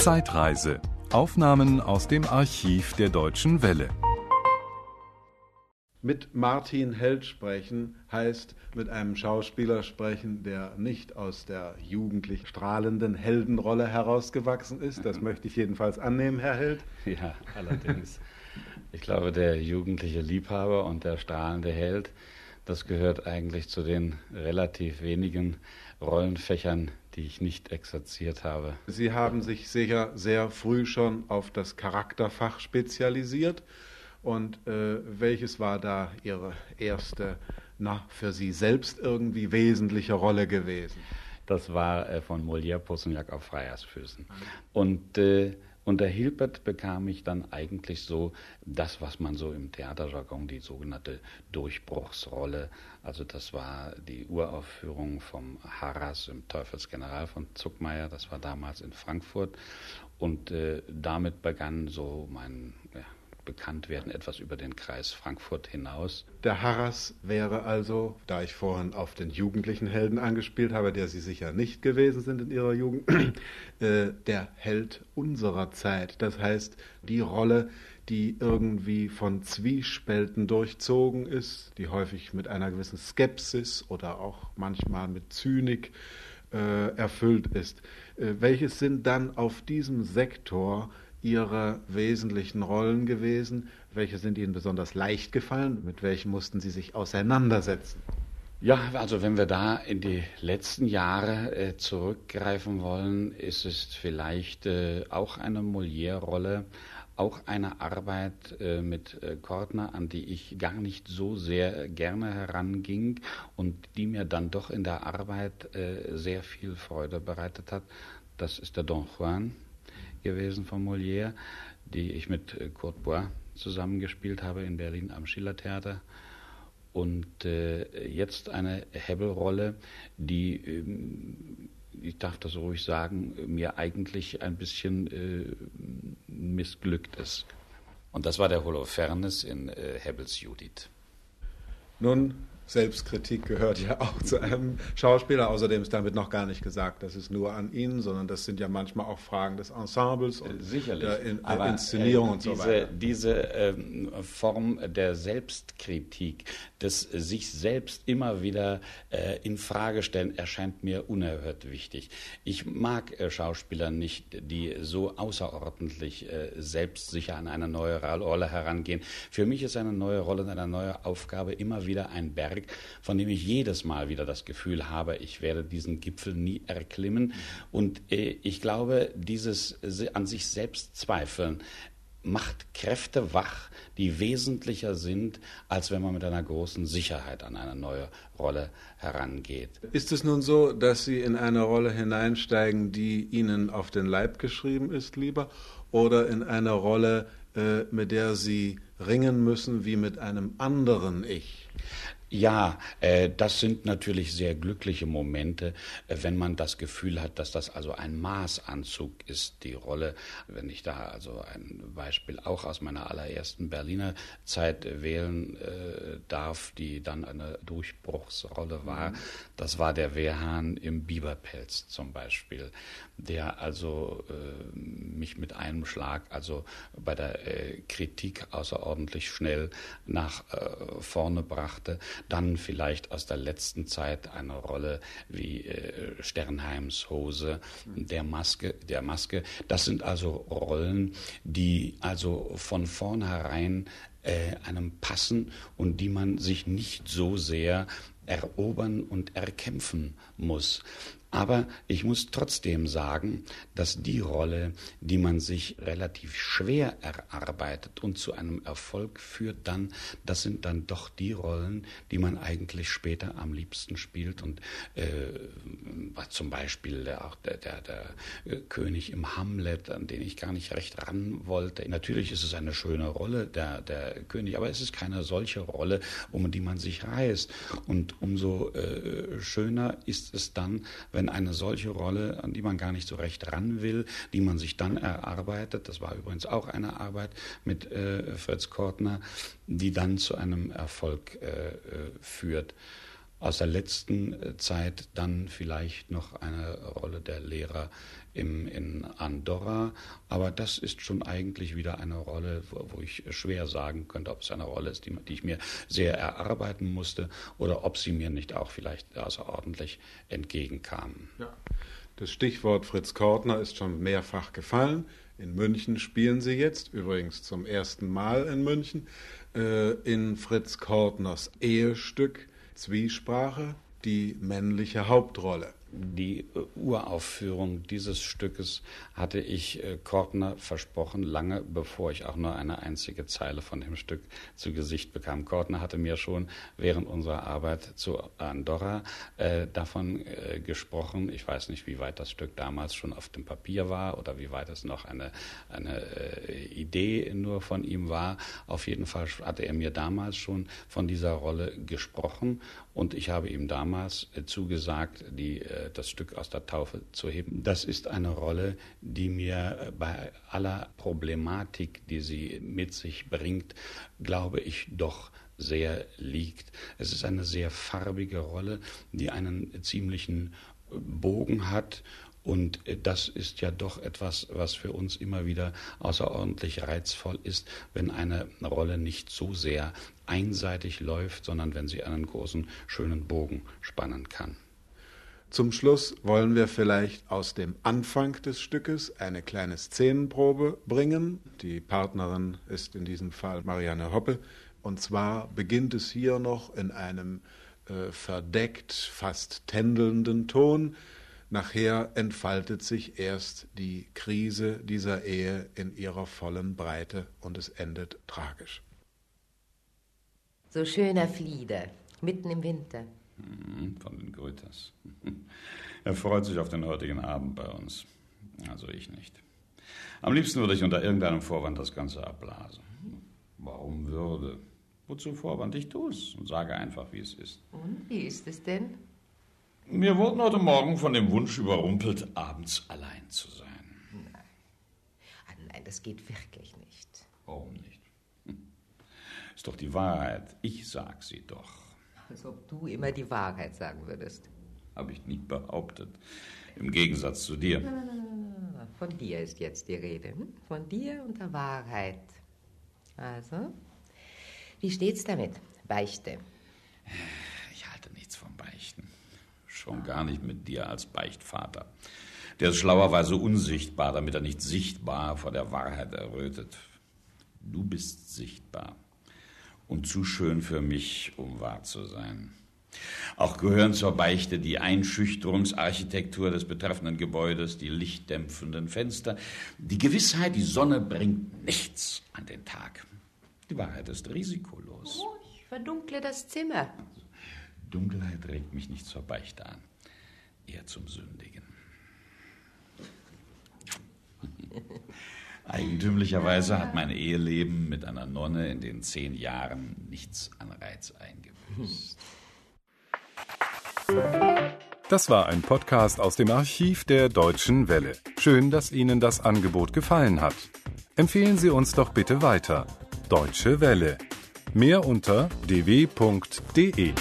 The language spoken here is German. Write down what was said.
Zeitreise. Aufnahmen aus dem Archiv der Deutschen Welle. Mit Martin Held sprechen heißt mit einem Schauspieler sprechen, der nicht aus der jugendlich strahlenden Heldenrolle herausgewachsen ist. Das möchte ich jedenfalls annehmen, Herr Held. Ja, allerdings. Ich glaube, der jugendliche Liebhaber und der strahlende Held, das gehört eigentlich zu den relativ wenigen Rollenfächern, die ich nicht exerziert habe. Sie haben sich sicher sehr früh schon auf das Charakterfach spezialisiert. Und äh, welches war da Ihre erste, na, für Sie selbst irgendwie wesentliche Rolle gewesen? Das war äh, von Molière Possonjak auf Freiersfüßen. Und äh, unter Hilbert bekam ich dann eigentlich so das, was man so im Theaterjargon die sogenannte Durchbruchsrolle, also das war die Uraufführung vom Harras im Teufelsgeneral von Zuckmeier, das war damals in Frankfurt. Und äh, damit begann so mein ja, Bekanntwerden etwas über den Kreis Frankfurt hinaus. Der Harras wäre also, da ich vorhin auf den jugendlichen Helden angespielt habe, der Sie sicher nicht gewesen sind in Ihrer Jugend, äh, der Held unserer Zeit. Das heißt, die Rolle, die irgendwie von Zwiespälten durchzogen ist, die häufig mit einer gewissen Skepsis oder auch manchmal mit Zynik äh, erfüllt ist. Äh, welches sind dann auf diesem Sektor Ihre wesentlichen Rollen gewesen? Welche sind Ihnen besonders leicht gefallen? Mit welchen mussten Sie sich auseinandersetzen? Ja, also wenn wir da in die letzten Jahre äh, zurückgreifen wollen, ist es vielleicht äh, auch eine Molière-Rolle, auch eine Arbeit äh, mit äh, Kortner, an die ich gar nicht so sehr gerne heranging und die mir dann doch in der Arbeit äh, sehr viel Freude bereitet hat. Das ist der Don Juan gewesen von Molière, die ich mit äh, Kurt Bois zusammengespielt habe in Berlin am Schillertheater. Und äh, jetzt eine Hebbelrolle, die, ähm, ich darf das ruhig sagen, mir eigentlich ein bisschen äh, missglückt ist. Und das war der Holofernes in äh, Hebbels Judith. Nun Selbstkritik gehört ja auch zu einem Schauspieler. Außerdem ist damit noch gar nicht gesagt, das ist nur an Ihnen, sondern das sind ja manchmal auch Fragen des Ensembles und Sicherlich. der In Aber, Inszenierung äh, und so diese, weiter. Diese ähm, Form der Selbstkritik, des sich selbst immer wieder äh, in Frage stellen, erscheint mir unerhört wichtig. Ich mag äh, Schauspieler nicht, die so außerordentlich äh, selbstsicher an eine neue Rolle herangehen. Für mich ist eine neue Rolle, eine neue Aufgabe immer wieder ein Berg, von dem ich jedes Mal wieder das Gefühl habe, ich werde diesen Gipfel nie erklimmen. Und äh, ich glaube, dieses an sich selbst zweifeln macht Kräfte wach, die wesentlicher sind, als wenn man mit einer großen Sicherheit an eine neue Rolle herangeht. Ist es nun so, dass Sie in eine Rolle hineinsteigen, die Ihnen auf den Leib geschrieben ist, lieber, oder in eine Rolle, äh, mit der Sie ringen müssen wie mit einem anderen Ich? Ja, äh, das sind natürlich sehr glückliche Momente, äh, wenn man das Gefühl hat, dass das also ein Maßanzug ist, die Rolle. Wenn ich da also ein Beispiel auch aus meiner allerersten Berliner Zeit wählen äh, darf, die dann eine Durchbruchsrolle war, das war der Wehrhahn im Biberpelz zum Beispiel, der also äh, mich mit einem Schlag also bei der äh, Kritik außerordentlich schnell nach äh, vorne brachte dann vielleicht aus der letzten Zeit eine Rolle wie äh, Sternheims Hose, der Maske, der Maske. Das sind also Rollen, die also von vornherein äh, einem passen und die man sich nicht so sehr erobern und erkämpfen muss. Aber ich muss trotzdem sagen, dass die Rolle, die man sich relativ schwer erarbeitet und zu einem Erfolg führt, dann, das sind dann doch die Rollen, die man eigentlich später am liebsten spielt. Und äh, zum Beispiel auch der, der, der äh, König im Hamlet, an den ich gar nicht recht ran wollte. Natürlich ist es eine schöne Rolle, der, der König, aber es ist keine solche Rolle, um die man sich reißt. Und umso äh, schöner ist es dann, wenn wenn eine solche Rolle, an die man gar nicht so recht ran will, die man sich dann erarbeitet, das war übrigens auch eine Arbeit mit äh, Fritz Kortner, die dann zu einem Erfolg äh, führt. Aus der letzten äh, Zeit dann vielleicht noch eine Rolle der Lehrer im, in Andorra, aber das ist schon eigentlich wieder eine Rolle, wo, wo ich schwer sagen könnte, ob es eine Rolle ist, die, die, ich mir sehr erarbeiten musste oder ob sie mir nicht auch vielleicht außerordentlich entgegenkam. Ja. Das Stichwort Fritz Kortner ist schon mehrfach gefallen. In München spielen sie jetzt, übrigens zum ersten Mal in München, äh, in Fritz Kortners Ehestück Zwiesprache die männliche Hauptrolle die äh, Uraufführung dieses Stückes hatte ich äh, Kortner versprochen, lange bevor ich auch nur eine einzige Zeile von dem Stück zu Gesicht bekam. Kortner hatte mir schon während unserer Arbeit zu Andorra äh, davon äh, gesprochen. Ich weiß nicht, wie weit das Stück damals schon auf dem Papier war oder wie weit es noch eine, eine äh, Idee nur von ihm war. Auf jeden Fall hatte er mir damals schon von dieser Rolle gesprochen und ich habe ihm damals äh, zugesagt, die das Stück aus der Taufe zu heben. Das ist eine Rolle, die mir äh, bei aller Problematik, die sie mit sich bringt, glaube ich doch sehr liegt. Es ist eine sehr farbige Rolle, die einen ziemlichen Bogen hat und das ist ja doch etwas, was für uns immer wieder außerordentlich reizvoll ist, wenn eine Rolle nicht so sehr einseitig läuft, sondern wenn sie einen großen, schönen Bogen spannen kann. Zum Schluss wollen wir vielleicht aus dem Anfang des Stückes eine kleine Szenenprobe bringen. Die Partnerin ist in diesem Fall Marianne Hoppe. Und zwar beginnt es hier noch in einem äh, verdeckt, fast tändelnden Ton. Nachher entfaltet sich erst die Krise dieser Ehe in ihrer vollen Breite und es endet tragisch. So schöner Flieder, mitten im Winter. Hm, von den Grüters. Er freut sich auf den heutigen Abend bei uns. Also ich nicht. Am liebsten würde ich unter irgendeinem Vorwand das Ganze abblasen. Warum würde? Wozu Vorwand? Ich tue es und sage einfach, wie es ist. Und wie ist es denn? Wir wurden heute Morgen von dem Wunsch überrumpelt, abends allein zu sein. Nein. Ah, nein, das geht wirklich nicht. Warum nicht? Hm. Ist doch die Wahrheit. Ich sag sie doch. Als ob du immer die Wahrheit sagen würdest. Habe ich nie behauptet. Im Gegensatz zu dir. Von dir ist jetzt die Rede. Hm? Von dir und der Wahrheit. Also, wie steht's damit? Beichte. Ich halte nichts vom Beichten. Schon gar nicht mit dir als Beichtvater. Der ist schlauerweise unsichtbar, damit er nicht sichtbar vor der Wahrheit errötet. Du bist sichtbar und zu schön für mich, um wahr zu sein. Auch gehören zur Beichte die Einschüchterungsarchitektur des betreffenden Gebäudes, die lichtdämpfenden Fenster, die Gewissheit, die Sonne bringt nichts an den Tag. Die Wahrheit ist risikolos. Oh, ich verdunkle das Zimmer. Dunkelheit regt mich nicht zur Beichte an, eher zum Sündigen. Eigentümlicherweise hat mein Eheleben mit einer Nonne in den zehn Jahren nichts an Reiz eingebüßt. Das war ein Podcast aus dem Archiv der Deutschen Welle. Schön, dass Ihnen das Angebot gefallen hat. Empfehlen Sie uns doch bitte weiter. Deutsche Welle. Mehr unter dw.de.